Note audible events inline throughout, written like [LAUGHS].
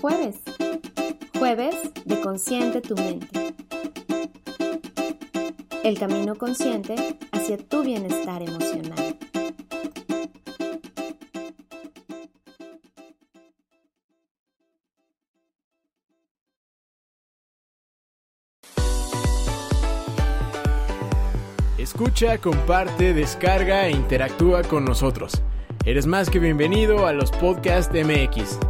jueves. Jueves de Consciente tu mente. El camino consciente hacia tu bienestar emocional. Escucha, comparte, descarga e interactúa con nosotros. Eres más que bienvenido a los Podcast MX.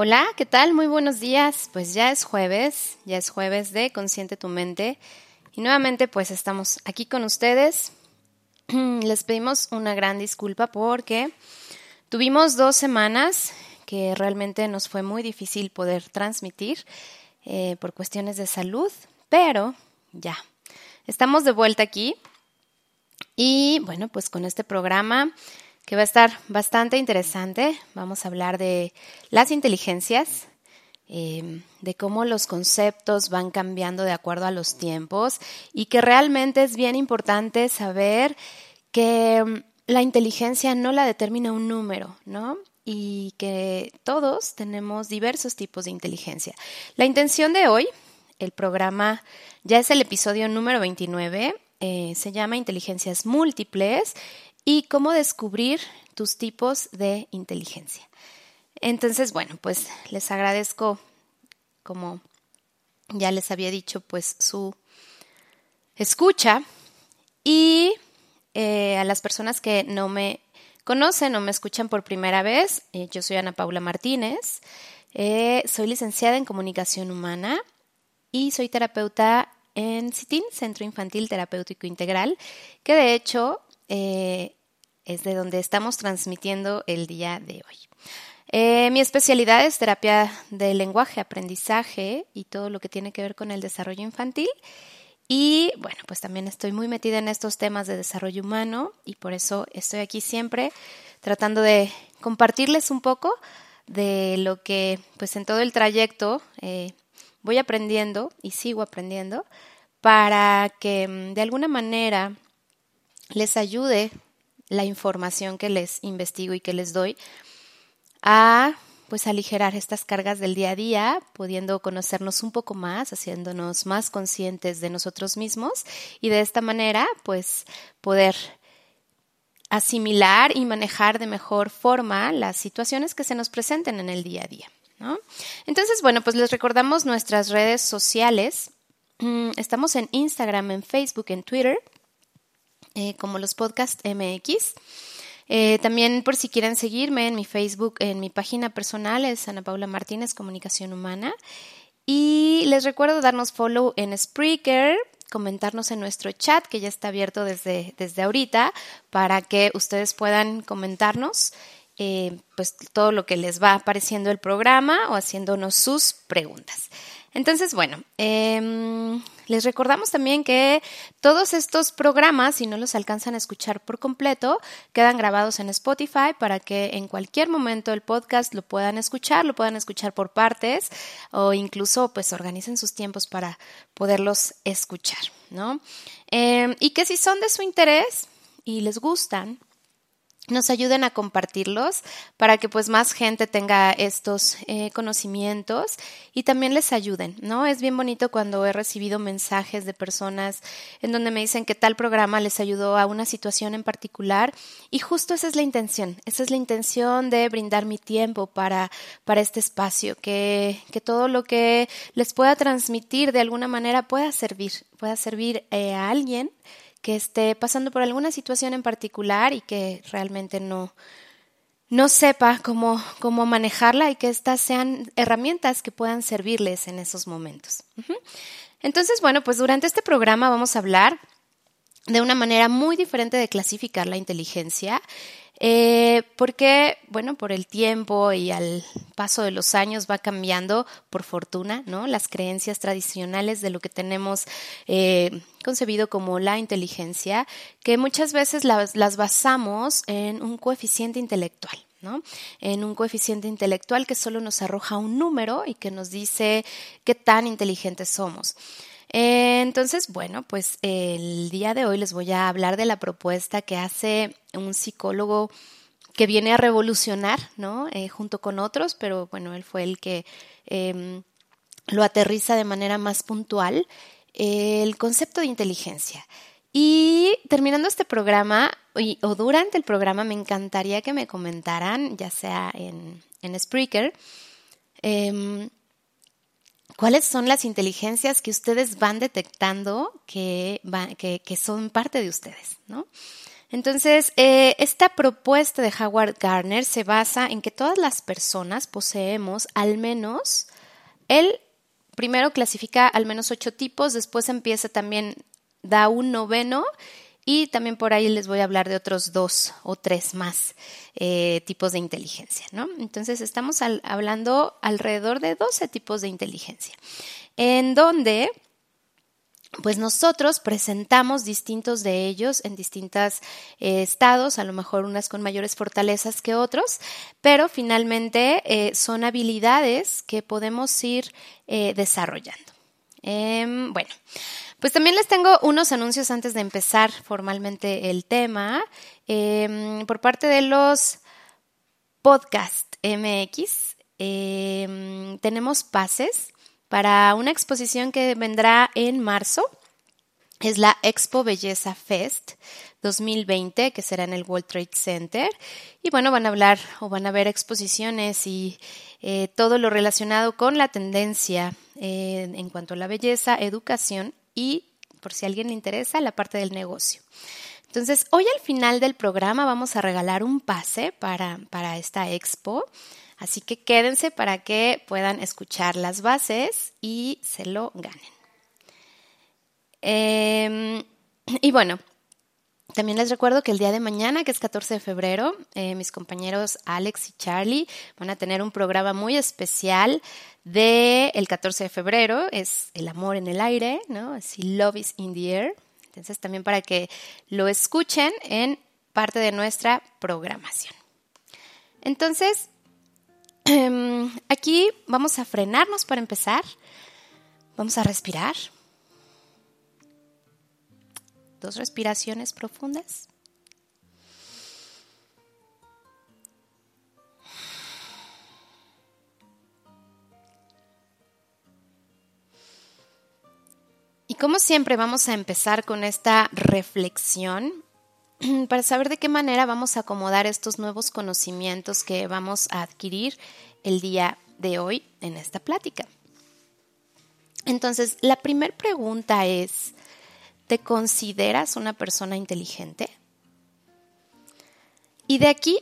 Hola, ¿qué tal? Muy buenos días. Pues ya es jueves, ya es jueves de Consciente tu mente. Y nuevamente pues estamos aquí con ustedes. [CLEARS THROAT] Les pedimos una gran disculpa porque tuvimos dos semanas que realmente nos fue muy difícil poder transmitir eh, por cuestiones de salud, pero ya, estamos de vuelta aquí. Y bueno, pues con este programa que va a estar bastante interesante. Vamos a hablar de las inteligencias, eh, de cómo los conceptos van cambiando de acuerdo a los tiempos y que realmente es bien importante saber que mm, la inteligencia no la determina un número, ¿no? Y que todos tenemos diversos tipos de inteligencia. La intención de hoy, el programa ya es el episodio número 29, eh, se llama Inteligencias Múltiples y cómo descubrir tus tipos de inteligencia. Entonces, bueno, pues les agradezco, como ya les había dicho, pues su escucha y eh, a las personas que no me conocen o me escuchan por primera vez, eh, yo soy Ana Paula Martínez, eh, soy licenciada en comunicación humana y soy terapeuta en CITIN, Centro Infantil Terapéutico Integral, que de hecho es de donde estamos transmitiendo el día de hoy. Eh, mi especialidad es terapia del lenguaje, aprendizaje y todo lo que tiene que ver con el desarrollo infantil. Y bueno, pues también estoy muy metida en estos temas de desarrollo humano y por eso estoy aquí siempre tratando de compartirles un poco de lo que pues en todo el trayecto eh, voy aprendiendo y sigo aprendiendo para que mm, de alguna manera les ayude la información que les investigo y que les doy a pues aligerar estas cargas del día a día, pudiendo conocernos un poco más, haciéndonos más conscientes de nosotros mismos y de esta manera pues poder asimilar y manejar de mejor forma las situaciones que se nos presenten en el día a día. Entonces, bueno, pues les recordamos nuestras redes sociales. Mm, estamos en Instagram, en Facebook, en Twitter, eh, como los podcast MX. Eh, también por si quieren seguirme en mi Facebook, en mi página personal es Ana Paula Martínez, Comunicación Humana. Y les recuerdo darnos follow en Spreaker, comentarnos en nuestro chat que ya está abierto desde, desde ahorita para que ustedes puedan comentarnos eh, pues todo lo que les va apareciendo el programa o haciéndonos sus preguntas. Entonces, bueno, em, les recordamos también que todos estos programas, si no los alcanzan a escuchar por completo, quedan grabados en Spotify para que en cualquier momento el podcast lo puedan escuchar, lo puedan escuchar por partes o incluso pues organicen sus tiempos para poderlos escuchar, ¿no? Em, y que si son de su interés y les gustan, nos ayuden a compartirlos para que pues más gente tenga estos eh, conocimientos y también les ayuden, ¿no? Es bien bonito cuando he recibido mensajes de personas en donde me dicen que tal programa les ayudó a una situación en particular y justo esa es la intención, esa es la intención de brindar mi tiempo para, para este espacio, que, que todo lo que les pueda transmitir de alguna manera pueda servir, pueda servir eh, a alguien que esté pasando por alguna situación en particular y que realmente no, no sepa cómo, cómo manejarla y que estas sean herramientas que puedan servirles en esos momentos. Entonces, bueno, pues durante este programa vamos a hablar de una manera muy diferente de clasificar la inteligencia eh, porque, bueno, por el tiempo y al paso de los años va cambiando, por fortuna, ¿no? Las creencias tradicionales de lo que tenemos eh, concebido como la inteligencia, que muchas veces las, las basamos en un coeficiente intelectual. ¿no? En un coeficiente intelectual que solo nos arroja un número y que nos dice qué tan inteligentes somos. Eh, entonces, bueno, pues el día de hoy les voy a hablar de la propuesta que hace un psicólogo que viene a revolucionar, ¿no? Eh, junto con otros, pero bueno, él fue el que em, lo aterriza de manera más puntual, el concepto de inteligencia. Y terminando este programa, o durante el programa, me encantaría que me comentaran, ya sea en, en Spreaker, em, ¿Cuáles son las inteligencias que ustedes van detectando que, son parte de ustedes? ¿no? Entonces, eh, esta propuesta de Howard Gardner se basa en que todas las personas poseemos al menos, él primero clasifica al menos ocho tipos, después empieza también, da un noveno y también por ahí les voy a hablar de otros dos o tres más eh, tipos de inteligencia, ¿no? Entonces estamos hablando alrededor de 12 tipos de inteligencia, en donde pues nosotros presentamos distintos de ellos en distintos eh, estados, a lo mejor unas con mayores fortalezas que otros, pero finalmente eh, son habilidades que podemos ir desarrollando. Em, bueno, pues también les tengo unos anuncios antes de empezar formalmente el tema. Em, por parte de los podcast MX, em, tenemos pases para una exposición que vendrá en marzo. Es la Expo Belleza Fest 2020, que será en el World Trade Center. Y bueno, van a hablar o van a ver exposiciones y eh, todo lo relacionado con la tendencia en cuanto a la belleza, educación y, por si a alguien le interesa, la parte del negocio. Entonces, hoy al final del programa vamos a regalar un pase para, para esta expo. Así que quédense para que puedan escuchar las bases y se lo ganen. Em, y bueno, También les recuerdo que el día de mañana, que es 14 de febrero, eh, mis compañeros Alex y Charlie van a tener un programa muy especial de el 14 de febrero, es el amor en el aire, ¿no? Así Love is in the air. Entonces también para que lo escuchen en parte de nuestra programación. Entonces, em, aquí vamos a frenarnos para empezar. Vamos a respirar. Dos respiraciones profundas. Y como siempre vamos a empezar con esta reflexión [CLEARS THROAT] para saber de qué manera vamos a acomodar estos nuevos conocimientos que vamos a adquirir el día de hoy en esta plática. Entonces, la primera pregunta es, ¿te consideras una persona inteligente? Y de aquí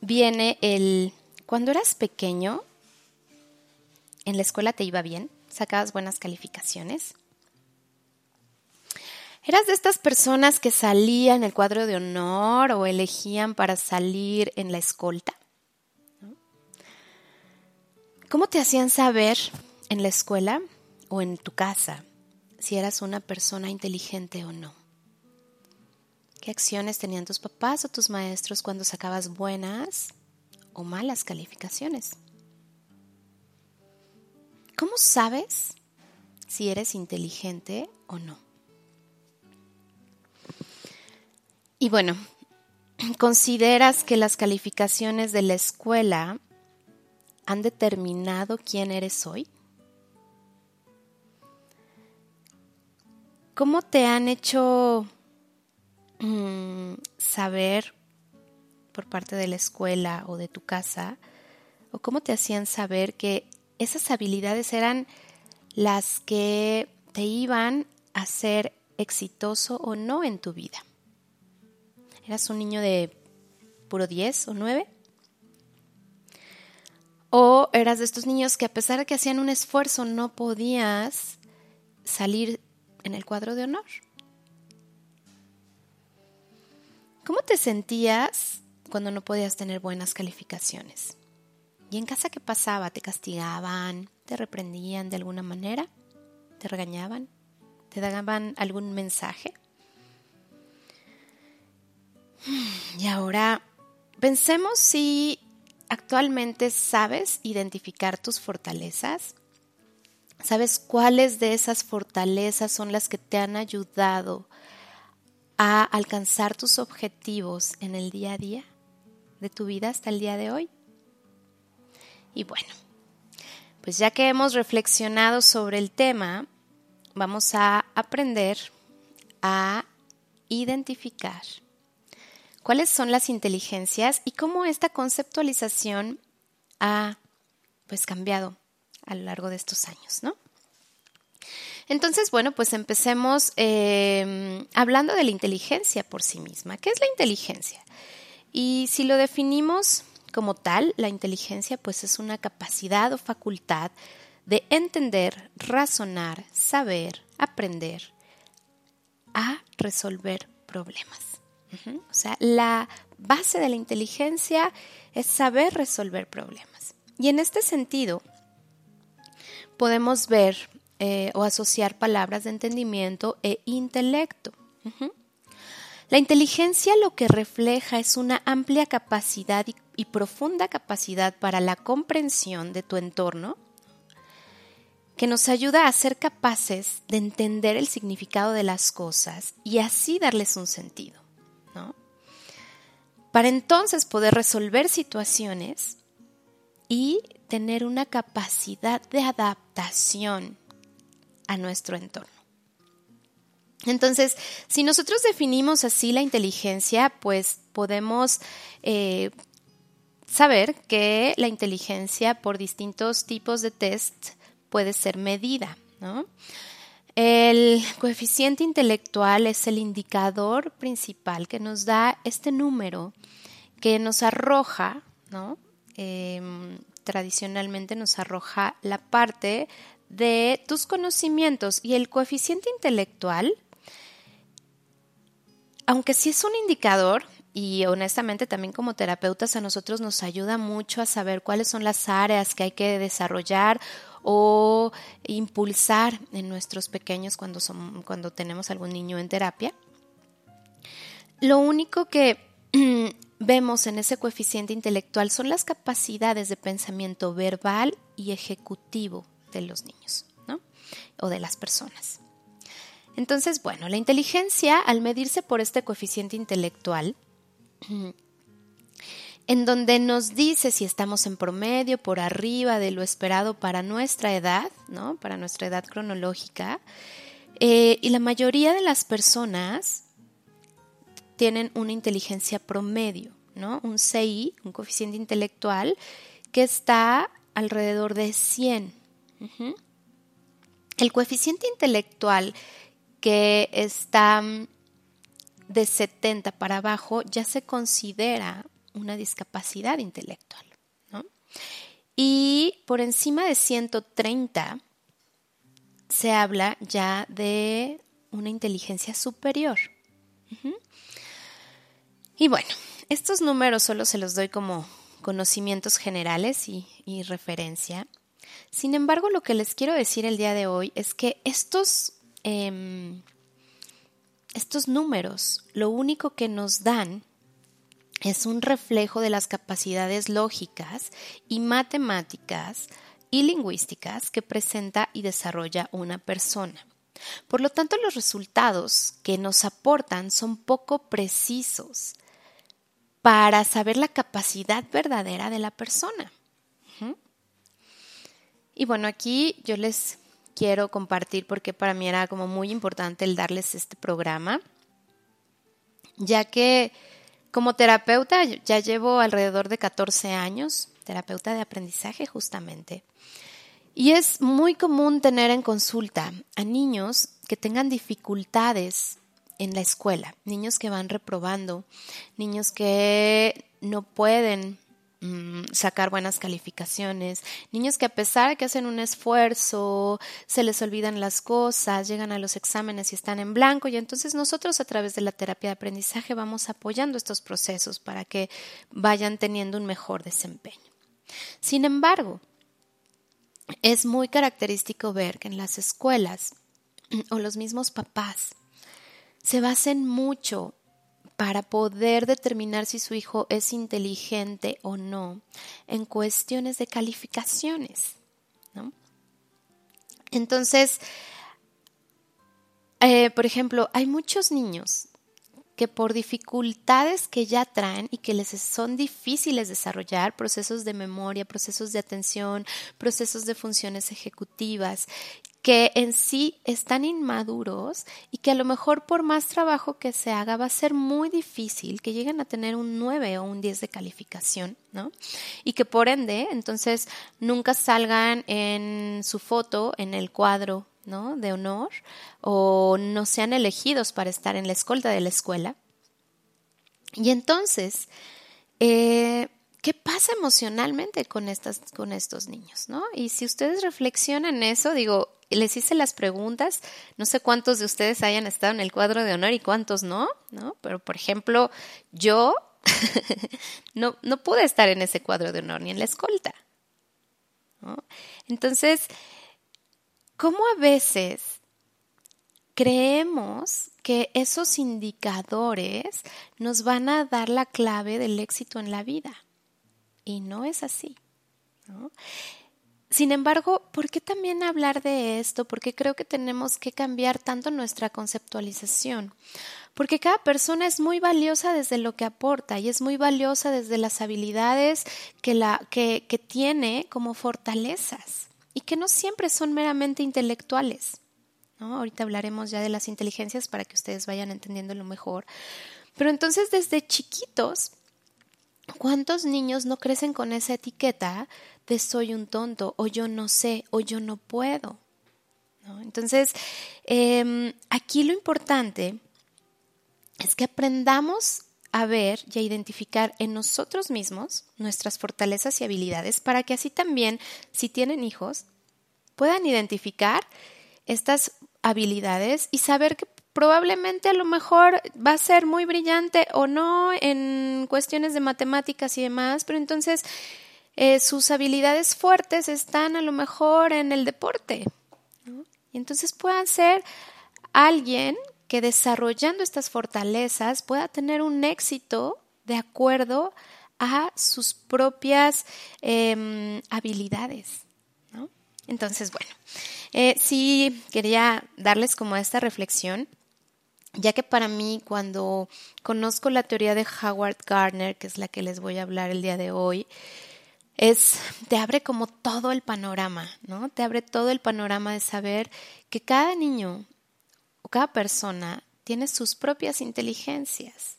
viene el, cuando eras pequeño, en la escuela te iba bien, sacabas buenas calificaciones. ¿Eras de estas personas que salían en el cuadro de honor o elegían para salir en la escolta? ¿Cómo te hacían saber en la escuela o en tu casa si eras una persona inteligente o no? ¿Qué acciones tenían tus papás o tus maestros cuando sacabas buenas o malas calificaciones? ¿Cómo sabes si eres inteligente o no? Y bueno, [CLEARS THROAT] ¿consideras que las calificaciones de la escuela han determinado quién eres hoy? ¿Cómo te han hecho mm, saber por parte de la escuela o de tu casa? ¿O cómo te hacían saber que esas habilidades eran las que te iban a ser exitoso o no en tu vida? ¿Eras un niño de puro 10 o 9? ¿O eras de estos niños que a pesar de que hacían un esfuerzo no podías salir en el cuadro de honor? ¿Cómo te sentías cuando no podías tener buenas calificaciones? ¿Y en casa qué pasaba? ¿Te castigaban? ¿Te reprendían de alguna manera? ¿Te regañaban? ¿Te daban algún mensaje? Y ahora pensemos si actualmente sabes identificar tus fortalezas. ¿Sabes cuáles de esas fortalezas son las que te han ayudado a alcanzar tus objetivos en el día a día de tu vida hasta el día de hoy? Y bueno, pues ya que hemos reflexionado sobre el tema, vamos a aprender a identificar cuáles son las inteligencias y cómo esta conceptualización ha pues cambiado a lo largo de estos años, ¿no? Entonces, bueno, pues empecemos em, hablando de la inteligencia por sí misma. ¿Qué es la inteligencia? Y si lo definimos como tal, la inteligencia pues es una capacidad o facultad de entender, razonar, saber, aprender a resolver problemas. O sea, la base de la inteligencia es saber resolver problemas. Y en este sentido, podemos ver eh, o asociar palabras de entendimiento e intelecto. La inteligencia lo que refleja es una amplia capacidad y profunda capacidad para la comprensión de tu entorno que nos ayuda a ser capaces de entender el significado de las cosas y así darles un sentido. Para entonces poder resolver situaciones y tener una capacidad de adaptación a nuestro entorno. Entonces, si nosotros definimos así la inteligencia, pues podemos eh, saber que la inteligencia por distintos tipos de test puede ser medida. El coeficiente intelectual es el indicador principal que nos da este número que nos arroja, ¿no? Em, tradicionalmente nos arroja la parte de tus conocimientos y el coeficiente intelectual aunque sí es un indicador, y honestamente también como terapeutas a nosotros nos ayuda mucho a saber cuáles son las áreas que hay que desarrollar o impulsar en nuestros pequeños cuando, son, cuando tenemos algún niño en terapia. Lo único que [CLEARS THROAT] vemos en ese coeficiente intelectual son las capacidades de pensamiento verbal y ejecutivo de los niños o de las personas. Entonces, bueno, la inteligencia, al medirse por este coeficiente intelectual, [CLEARS THROAT] en donde nos dice si estamos en promedio, por arriba de lo esperado para nuestra edad, ¿no? Para nuestra edad cronológica. Eh, y la mayoría de las personas tienen una inteligencia promedio, ¿no? Un CI, un coeficiente intelectual, que está alrededor de 100. El coeficiente intelectual que está de 70 para abajo ya se considera una discapacidad intelectual. Y por encima de 130 se habla ya de una inteligencia superior. Y bueno, estos números solo se los doy como conocimientos generales y, referencia. Sin embargo, lo que les quiero decir el día de hoy es que estos em, estos números lo único que nos dan es un reflejo de las capacidades lógicas y matemáticas y lingüísticas que presenta y desarrolla una persona. Por lo tanto, los resultados que nos aportan son poco precisos para saber la capacidad verdadera de la persona. Y bueno, aquí yo les quiero compartir porque para mí era como muy importante el darles este programa, ya que como terapeuta ya llevo alrededor de 14 años, terapeuta de aprendizaje justamente, y es muy común tener en consulta a niños que tengan dificultades en la escuela, niños que van reprobando, niños que no pueden Mm, sacar buenas calificaciones, niños que a pesar de que hacen un esfuerzo, se les olvidan las cosas, llegan a los exámenes y están en blanco y entonces nosotros a través de la terapia de aprendizaje vamos apoyando estos procesos para que vayan teniendo un mejor desempeño. Sin embargo, es muy característico ver que en las escuelas o los mismos papás se basen mucho para poder determinar si su hijo es inteligente o no en cuestiones de calificaciones. Entonces, eh, por ejemplo, hay muchos niños que por dificultades que ya traen y que les son difíciles desarrollar, procesos de memoria, procesos de atención, procesos de funciones ejecutivas, que en sí están inmaduros y que a lo mejor por más trabajo que se haga va a ser muy difícil que lleguen a tener un 9 o un 10 de calificación, ¿no? Y que por ende, entonces, nunca salgan en su foto en el cuadro, ¿no? De honor o no sean elegidos para estar en la escolta de la escuela. Y entonces, eh, ¿qué pasa emocionalmente con, estas, con estos niños? ¿no? Y si ustedes reflexionan eso, digo, les hice las preguntas, no sé cuántos de ustedes hayan estado en el cuadro de honor y cuántos no, ¿no? Pero, por ejemplo, yo [LAUGHS] no, no pude estar en ese cuadro de honor ni en la escolta. Entonces, ¿cómo a veces creemos que esos indicadores nos van a dar la clave del éxito en la vida? Y no es así. ¿no? Sin embargo, ¿por qué también hablar de esto? Porque creo que tenemos que cambiar tanto nuestra conceptualización. Porque cada persona es muy valiosa desde lo que aporta y es muy valiosa desde las habilidades que, la, que, tiene como fortalezas y que no siempre son meramente intelectuales. Ahorita hablaremos ya de las inteligencias para que ustedes vayan entendiéndolo mejor. Pero entonces desde chiquitos ¿Cuántos niños no crecen con esa etiqueta de soy un tonto o yo no sé o yo no puedo? Entonces, em, aquí lo importante es que aprendamos a ver y a identificar en nosotros mismos nuestras fortalezas y habilidades para que así también, si tienen hijos, puedan identificar estas habilidades y saber que probablemente a lo mejor va a ser muy brillante o no en cuestiones de matemáticas y demás, pero entonces eh, sus habilidades fuertes están a lo mejor en el deporte. Y entonces puedan ser alguien que desarrollando estas fortalezas pueda tener un éxito de acuerdo a sus propias em, habilidades. Entonces, bueno, eh, sí quería darles como esta reflexión, ya que para mí cuando conozco la teoría de Howard Gardner, que es la que les voy a hablar el día de hoy, es, te abre como todo el panorama, ¿no? Te abre todo el panorama de saber que cada niño o cada persona tiene sus propias inteligencias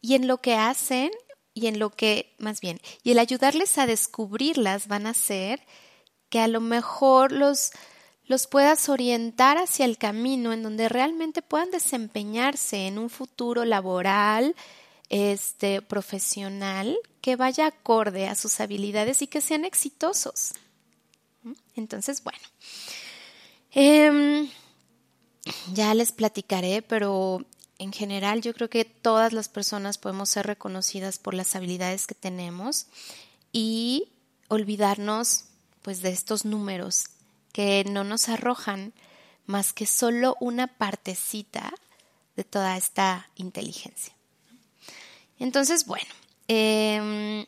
y en lo que hacen y en lo que, más bien, y el ayudarles a descubrirlas van a ser que a lo mejor los, los puedas orientar hacia el camino en donde realmente puedan desempeñarse en un futuro laboral, este, profesional, que vaya acorde a sus habilidades y que sean exitosos. Entonces, bueno, em, ya les platicaré, pero en general yo creo que todas las personas podemos ser reconocidas por las habilidades que tenemos y olvidarnos pues de estos números que no nos arrojan más que solo una partecita de toda esta inteligencia. Entonces, bueno, em,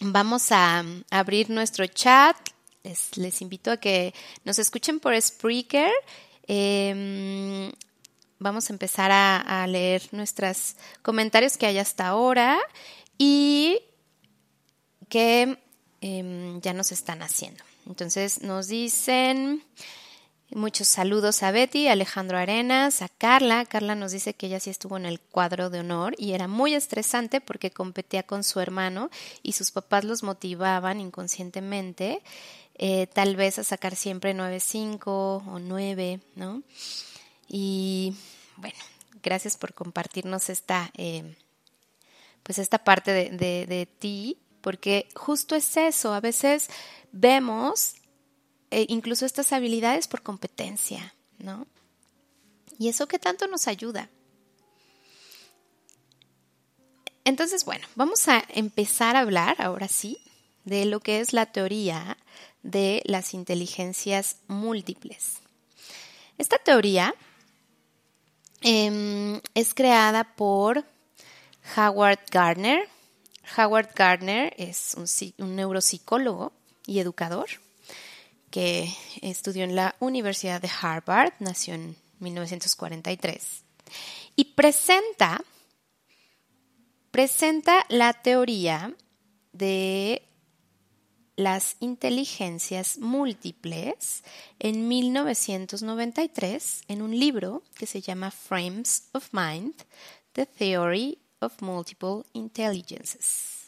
vamos a abrir nuestro chat. Les, invito a que nos escuchen por Spreaker. Em, vamos a empezar a, leer nuestros comentarios que hay hasta ahora y que em, ya nos están haciendo. Entonces nos dicen muchos saludos a Betty, a Alejandro Arenas, a Carla. Carla nos dice que ella sí estuvo en el cuadro de honor y era muy estresante porque competía con su hermano y sus papás los motivaban inconscientemente, eh, tal vez a sacar siempre 9.5 o 9, ¿no? Y bueno, gracias por compartirnos esta, eh, pues esta parte de, de ti, porque justo es eso, a veces vemos eh, incluso estas habilidades por competencia, ¿no? Y eso que tanto nos ayuda. Entonces, bueno, vamos a empezar a hablar ahora sí de lo que es la teoría de las inteligencias múltiples. Esta teoría em, es creada por Howard Gardner. Howard Gardner es un neuropsicólogo y educador que estudió en la Universidad de Harvard, nació en 1943, y presenta, presenta la teoría de las inteligencias múltiples en 1993 en un libro que se llama Frames of Mind, The Theory of Multiple Intelligences.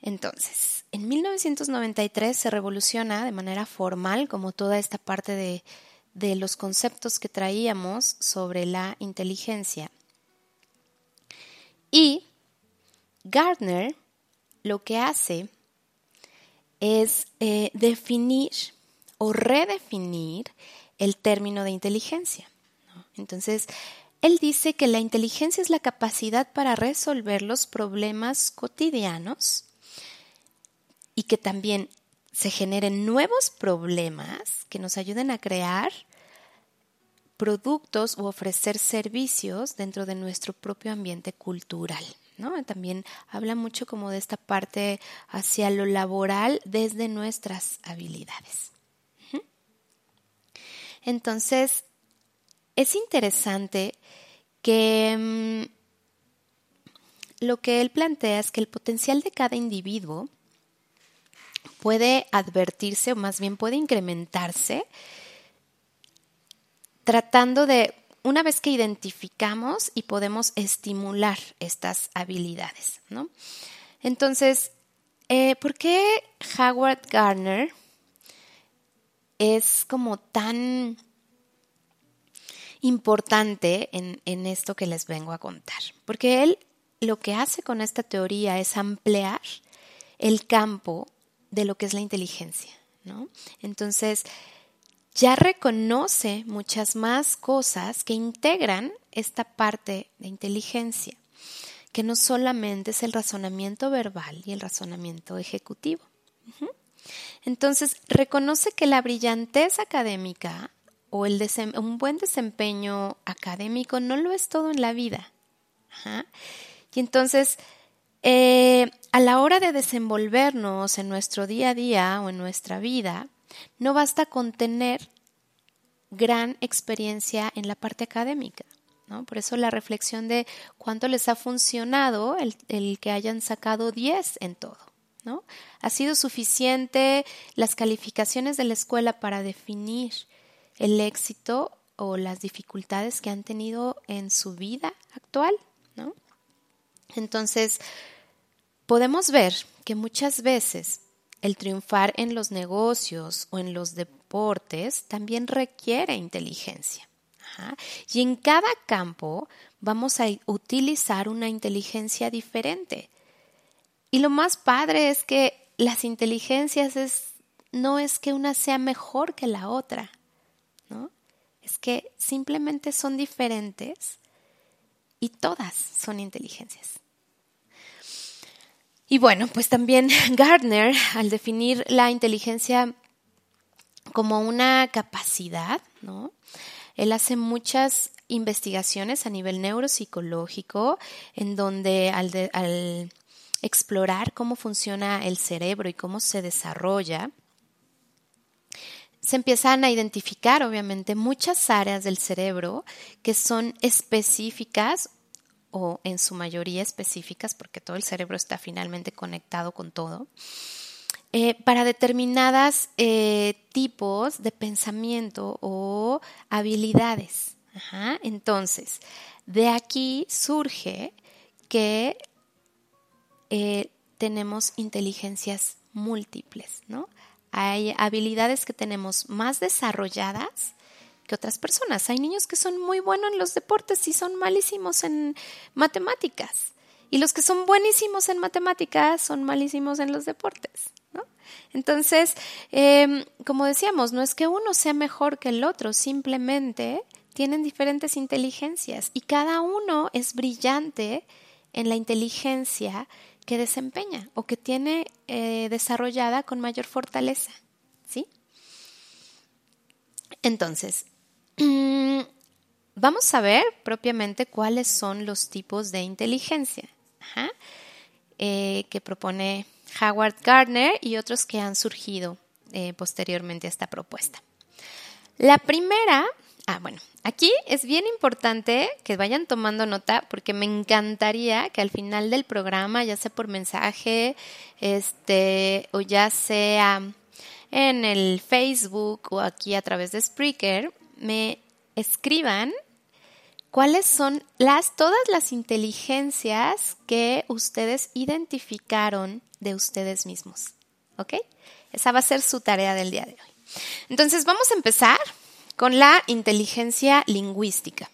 Entonces, en 1993 se revoluciona de manera formal como toda esta parte de, de los conceptos que traíamos sobre la inteligencia. Y Gardner lo que hace es eh, definir o redefinir el término de inteligencia. Entonces, él dice que la inteligencia es la capacidad para resolver los problemas cotidianos y que también se generen nuevos problemas que nos ayuden a crear productos u ofrecer servicios dentro de nuestro propio ambiente cultural. ¿no? También habla mucho como de esta parte hacia lo laboral desde nuestras habilidades. Entonces, es interesante que mm, lo que él plantea es que el potencial de cada individuo puede advertirse o más bien puede incrementarse tratando de, una vez que identificamos y podemos estimular estas habilidades, ¿no? Entonces, eh, ¿por qué Howard Gardner es como tan importante en, en esto que les vengo a contar? Porque él lo que hace con esta teoría es ampliar el campo de lo que es la inteligencia, ¿no? Entonces, ya reconoce muchas más cosas que integran esta parte de inteligencia, que no solamente es el razonamiento verbal y el razonamiento ejecutivo. Entonces, reconoce que la brillantez académica o el un buen desempeño académico no lo es todo en la vida. Y entonces, eh, a la hora de desenvolvernos en nuestro día a día o en nuestra vida, no basta con tener gran experiencia en la parte académica. ¿no? Por eso la reflexión de cuánto les ha funcionado el, el que hayan sacado 10 en todo. ¿no? ¿Ha sido suficiente las calificaciones de la escuela para definir el éxito o las dificultades que han tenido en su vida actual? ¿no? Entonces, podemos ver que muchas veces el triunfar en los negocios o en los deportes también requiere inteligencia. Y en cada campo vamos a utilizar una inteligencia diferente. Y lo más padre es que las inteligencias es, no es que una sea mejor que la otra, ¿no? Es que simplemente son diferentes y todas son inteligencias. Y bueno, pues también [LAUGHS] Gardner, al definir la inteligencia como una capacidad, ¿no? Él hace muchas investigaciones a nivel neuropsicológico en donde al, al explorar cómo funciona el cerebro y cómo se desarrolla, se empiezan a identificar, obviamente, muchas áreas del cerebro que son específicas o en su mayoría específicas, porque todo el cerebro está finalmente conectado con todo, eh, para determinadas eh, tipos de pensamiento o habilidades. Entonces, de aquí surge que eh, tenemos inteligencias múltiples, ¿no? Hay habilidades que tenemos más desarrolladas que otras personas. Hay niños que son muy buenos en los deportes y son malísimos en matemáticas. Y los que son buenísimos en matemáticas son malísimos en los deportes. Entonces, em, como decíamos, no es que uno sea mejor que el otro, simplemente tienen diferentes inteligencias y cada uno es brillante en la inteligencia que desempeña o que tiene eh, desarrollada con mayor fortaleza. ¿Sí? Entonces, vamos a ver propiamente cuáles son los tipos de inteligencia eh, que propone Howard Gardner y otros que han surgido eh, posteriormente a esta propuesta. La primera, ah, bueno, aquí es bien importante que vayan tomando nota porque me encantaría que al final del programa, ya sea por mensaje, este, o ya sea en el Facebook o aquí a través de Spreaker, me escriban cuáles son las todas las inteligencias que ustedes identificaron de ustedes mismos. ¿Ok? Esa va a ser su tarea del día de hoy. Entonces vamos a empezar con la inteligencia lingüística.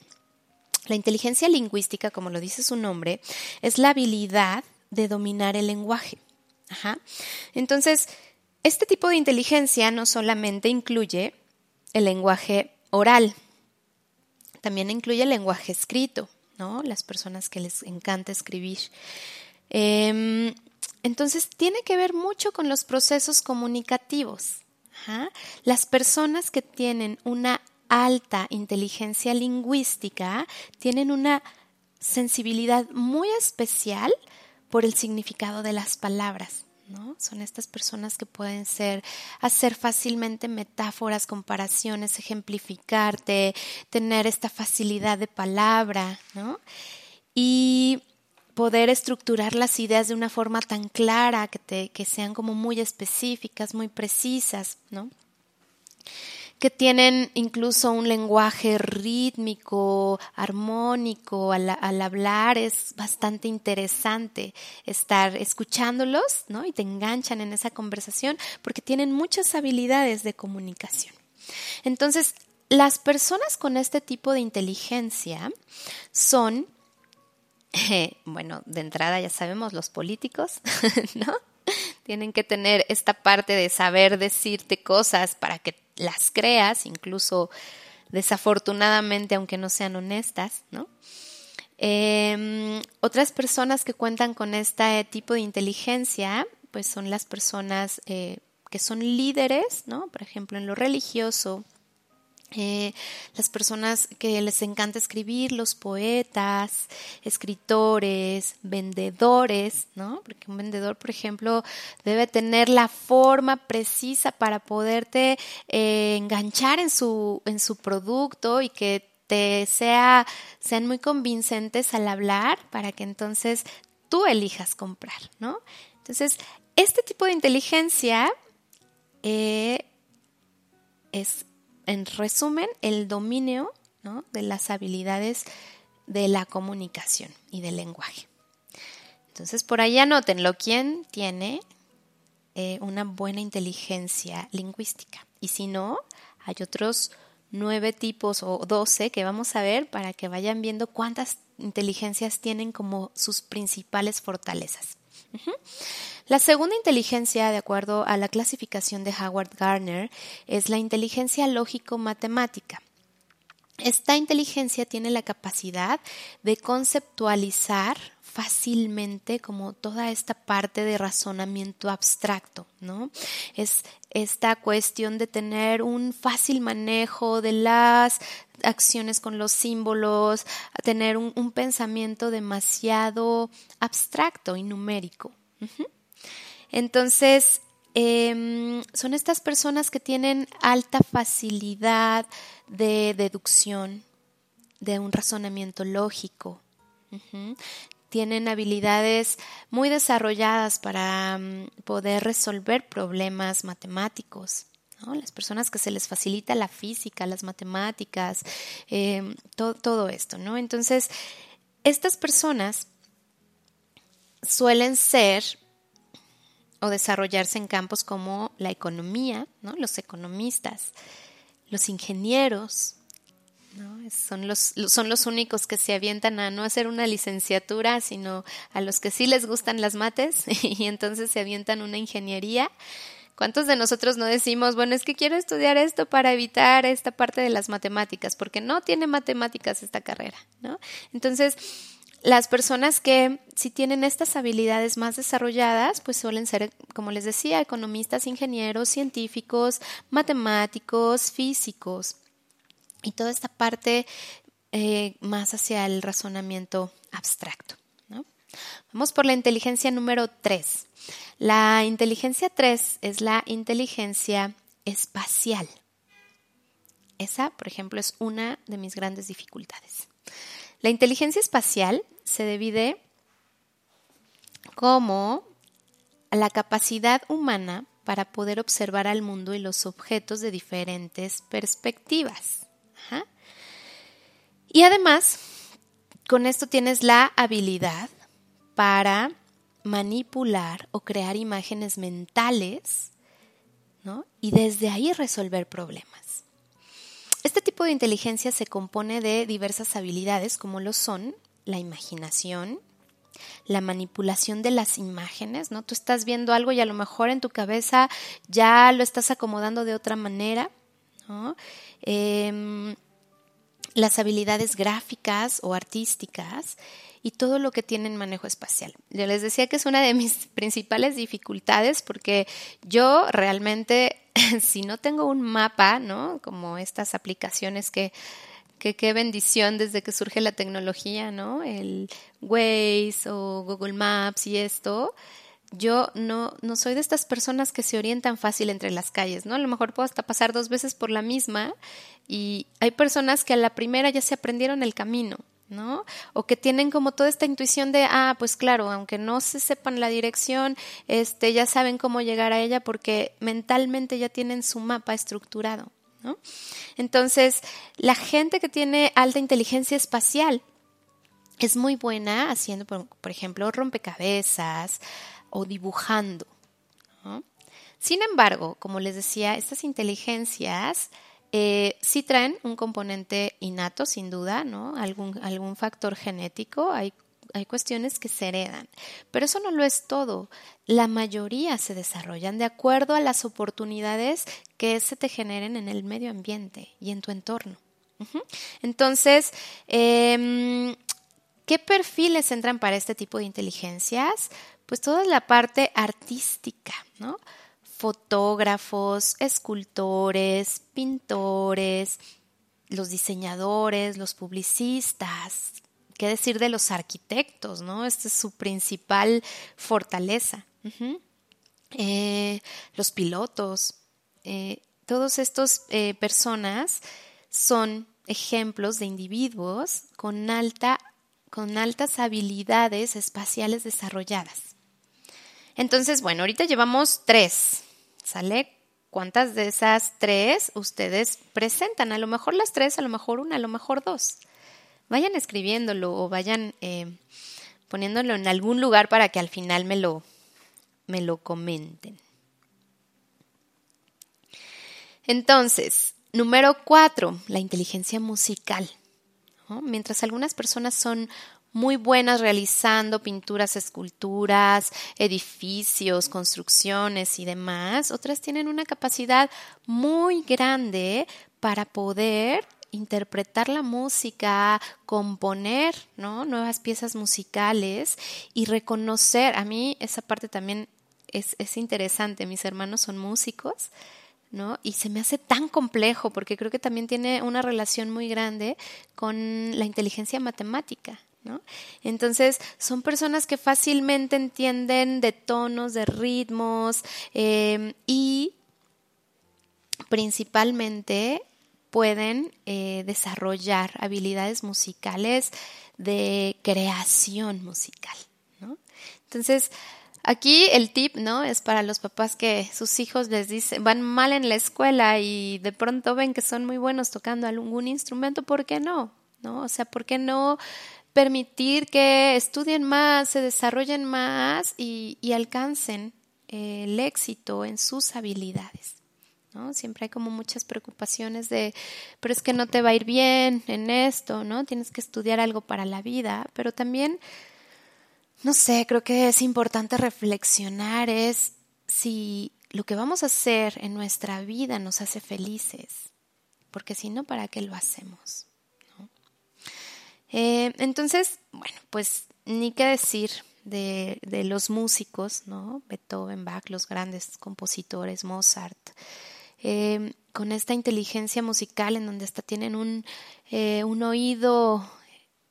La inteligencia lingüística, como lo dice su nombre, es la habilidad de dominar el lenguaje. Entonces, este tipo de inteligencia no solamente incluye el lenguaje oral. También incluye el lenguaje escrito, ¿no? Las personas que les encanta escribir. Em, entonces, tiene que ver mucho con los procesos comunicativos. Las personas que tienen una alta inteligencia lingüística tienen una sensibilidad muy especial por el significado de las palabras. Son estas personas que pueden ser, hacer fácilmente metáforas, comparaciones, ejemplificarte, tener esta facilidad de palabra. Y poder estructurar las ideas de una forma tan clara, que, te, que sean como muy específicas, muy precisas. Que tienen incluso un lenguaje rítmico, armónico al, hablar. Es bastante interesante estar escuchándolos, ¿no? Y te enganchan en esa conversación porque tienen muchas habilidades de comunicación. Entonces, las personas con este tipo de inteligencia son, bueno, de entrada ya sabemos, los políticos, [LAUGHS] ¿no? Tienen que tener esta parte de saber decirte cosas para que las creas, incluso desafortunadamente, aunque no sean honestas, ¿no? Em, otras personas que cuentan con este tipo de inteligencia, pues son las personas eh, que son líderes, ¿no? Por ejemplo, en lo religioso, eh, las personas que les encanta escribir, los poetas, escritores, vendedores, ¿no? Porque un vendedor, por ejemplo, debe tener la forma precisa para poderte eh, enganchar en su, en su producto y que te sea, sean muy convincentes al hablar para que entonces tú elijas comprar, ¿no? Entonces, este tipo de inteligencia eh, es en resumen, el dominio de las habilidades de la comunicación y del lenguaje. Entonces, por ahí anótenlo. ¿Quién tiene eh, una buena inteligencia lingüística? Y si no, hay otros nueve tipos o doce que vamos a ver para que vayan viendo cuántas inteligencias tienen como sus principales fortalezas. La segunda inteligencia, de acuerdo a la clasificación de Howard Gardner, es la inteligencia lógico-matemática. Esta inteligencia tiene la capacidad de conceptualizar fácilmente como toda esta parte de razonamiento abstracto, ¿no? Es esta cuestión de tener un fácil manejo de las acciones con los símbolos, tener un, pensamiento demasiado abstracto y numérico. Entonces, em, son estas personas que tienen alta facilidad de deducción, de un razonamiento lógico. Tienen habilidades muy desarrolladas para mm, poder resolver problemas matemáticos. Las personas que se les facilita la física, las matemáticas, em, todo esto, ¿no? Entonces, estas personas suelen ser o desarrollarse en campos como la economía, ¿no? los economistas, los ingenieros, son, los, son los únicos que se avientan a no hacer una licenciatura, sino a los que sí les gustan las mates [LAUGHS] y entonces se avientan una ingeniería. ¿Cuántos de nosotros no decimos, bueno, es que quiero estudiar esto para evitar esta parte de las matemáticas, porque no tiene matemáticas esta carrera, ¿no? Entonces, las personas que si tienen estas habilidades más desarrolladas, pues suelen ser, como les decía, economistas, ingenieros, científicos, matemáticos, físicos y toda esta parte eh, más hacia el razonamiento abstracto. Vamos por la inteligencia número 3. La inteligencia 3 es la inteligencia espacial. Esa, por ejemplo, es una de mis grandes dificultades. La inteligencia espacial se divide como la capacidad humana para poder observar al mundo y los objetos de diferentes perspectivas. Y además, con esto tienes la habilidad para manipular o crear imágenes mentales y desde ahí resolver problemas. Este tipo de inteligencia se compone de diversas habilidades como lo son la imaginación, la manipulación de las imágenes, ¿no? Tú estás viendo algo y a lo mejor en tu cabeza ya lo estás acomodando de otra manera, Em, las habilidades gráficas o artísticas y todo lo que tiene en manejo espacial. Yo les decía que es una de mis [LAUGHS] principales dificultades porque yo realmente [LAUGHS] si no tengo un mapa, ¿no? Como estas aplicaciones que, que qué bendición desde que surge la tecnología, ¿no? El Waze o Google Maps y esto. Yo no, no soy de estas personas que se orientan fácil entre las calles, ¿no? A lo mejor puedo hasta pasar dos veces por la misma y hay personas que a la primera ya se aprendieron el camino, ¿no? O que tienen como toda esta intuición de, ah, pues claro, aunque no se sepan la dirección, este, ya saben cómo llegar a ella porque mentalmente ya tienen su mapa estructurado, ¿no? Entonces, la gente que tiene alta inteligencia espacial es muy buena haciendo, por, ejemplo, rompecabezas o dibujando, Sin embargo, como les decía, estas inteligencias eh, sí traen un componente innato, sin duda, ¿no? Algún, algún factor genético. Hay hay cuestiones que se heredan, pero eso no lo es todo. La mayoría se desarrollan de acuerdo a las oportunidades que se te generen en el medio ambiente y en tu entorno. Entonces, em, ¿qué perfiles entran para este tipo de inteligencias? Pues toda la parte artística, ¿no? Fotógrafos, escultores, pintores, los diseñadores, los publicistas, qué decir de los arquitectos, ¿no? Esta es su principal fortaleza. Eh, los pilotos, eh, todos estos eh, personas son ejemplos de individuos con, alta, con altas habilidades espaciales desarrolladas. Entonces, bueno, ahorita llevamos tres, ¿sale? ¿Cuántas de esas tres ustedes presentan? A lo mejor las tres, a lo mejor una, a lo mejor dos. Vayan escribiéndolo o vayan eh, poniéndolo en algún lugar para que al final me lo, me lo comenten. Entonces, número cuatro, la inteligencia musical. Mientras algunas personas son muy buenas realizando pinturas, esculturas, edificios, construcciones y demás, otras tienen una capacidad muy grande para poder interpretar la música, componer ¿no? nuevas piezas musicales y reconocer, a mí esa parte también es, es interesante, mis hermanos son músicos, ¿no? Y se me hace tan complejo porque creo que también tiene una relación muy grande con la inteligencia matemática, Entonces, son personas que fácilmente entienden de tonos, de ritmos eh, y principalmente pueden eh, desarrollar habilidades musicales de creación musical. Entonces, aquí el tip, ¿no? Es para los papás que sus hijos les dicen, van mal en la escuela y de pronto ven que son muy buenos tocando algún instrumento, ¿por qué no? ¿No? O sea, ¿por qué no permitir que estudien más, se desarrollen más y, alcancen eh, el éxito en sus habilidades? Siempre hay como muchas preocupaciones de, pero es que no te va a ir bien en esto, ¿no? Tienes que estudiar algo para la vida, pero también, no sé, creo que es importante reflexionar es si lo que vamos a hacer en nuestra vida nos hace felices, porque si no, ¿para qué lo hacemos? Eh, entonces, bueno, pues ni qué decir de, de los músicos, ¿no? Beethoven, Bach, los grandes compositores, Mozart. Em, con esta inteligencia musical en donde hasta tienen un, eh, un oído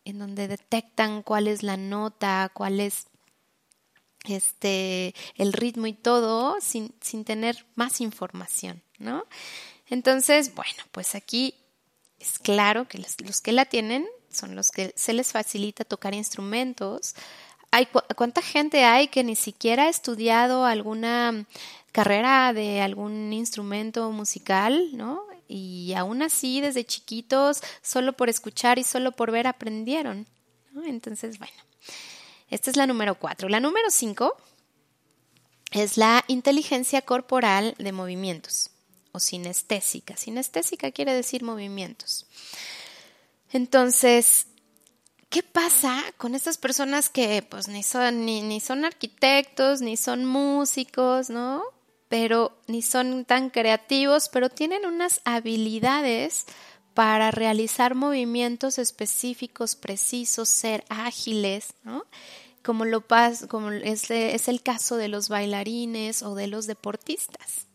en donde detectan cuál es la nota, cuál es este el ritmo y todo sin, sin tener más información, ¿no? Entonces, bueno, pues aquí es claro que los, los, que la tienen son los que se les facilita tocar instrumentos. Hay, ¿Cuánta gente hay que ni siquiera ha estudiado alguna carrera de algún instrumento musical, ¿no? Y aún así, desde chiquitos, solo por escuchar y solo por ver aprendieron. Entonces, bueno, esta es la número cuatro. La número cinco es la inteligencia corporal de movimientos o sinestésica. Sinestésica quiere decir movimientos. Entonces, ¿qué pasa con estas personas que pues ni son, ni, son arquitectos, ni son músicos, ¿no? pero ni son tan creativos, pero tienen unas habilidades para realizar movimientos específicos, precisos, ser ágiles, ¿no? Como, lo como es, es, el caso de los bailarines o de los deportistas.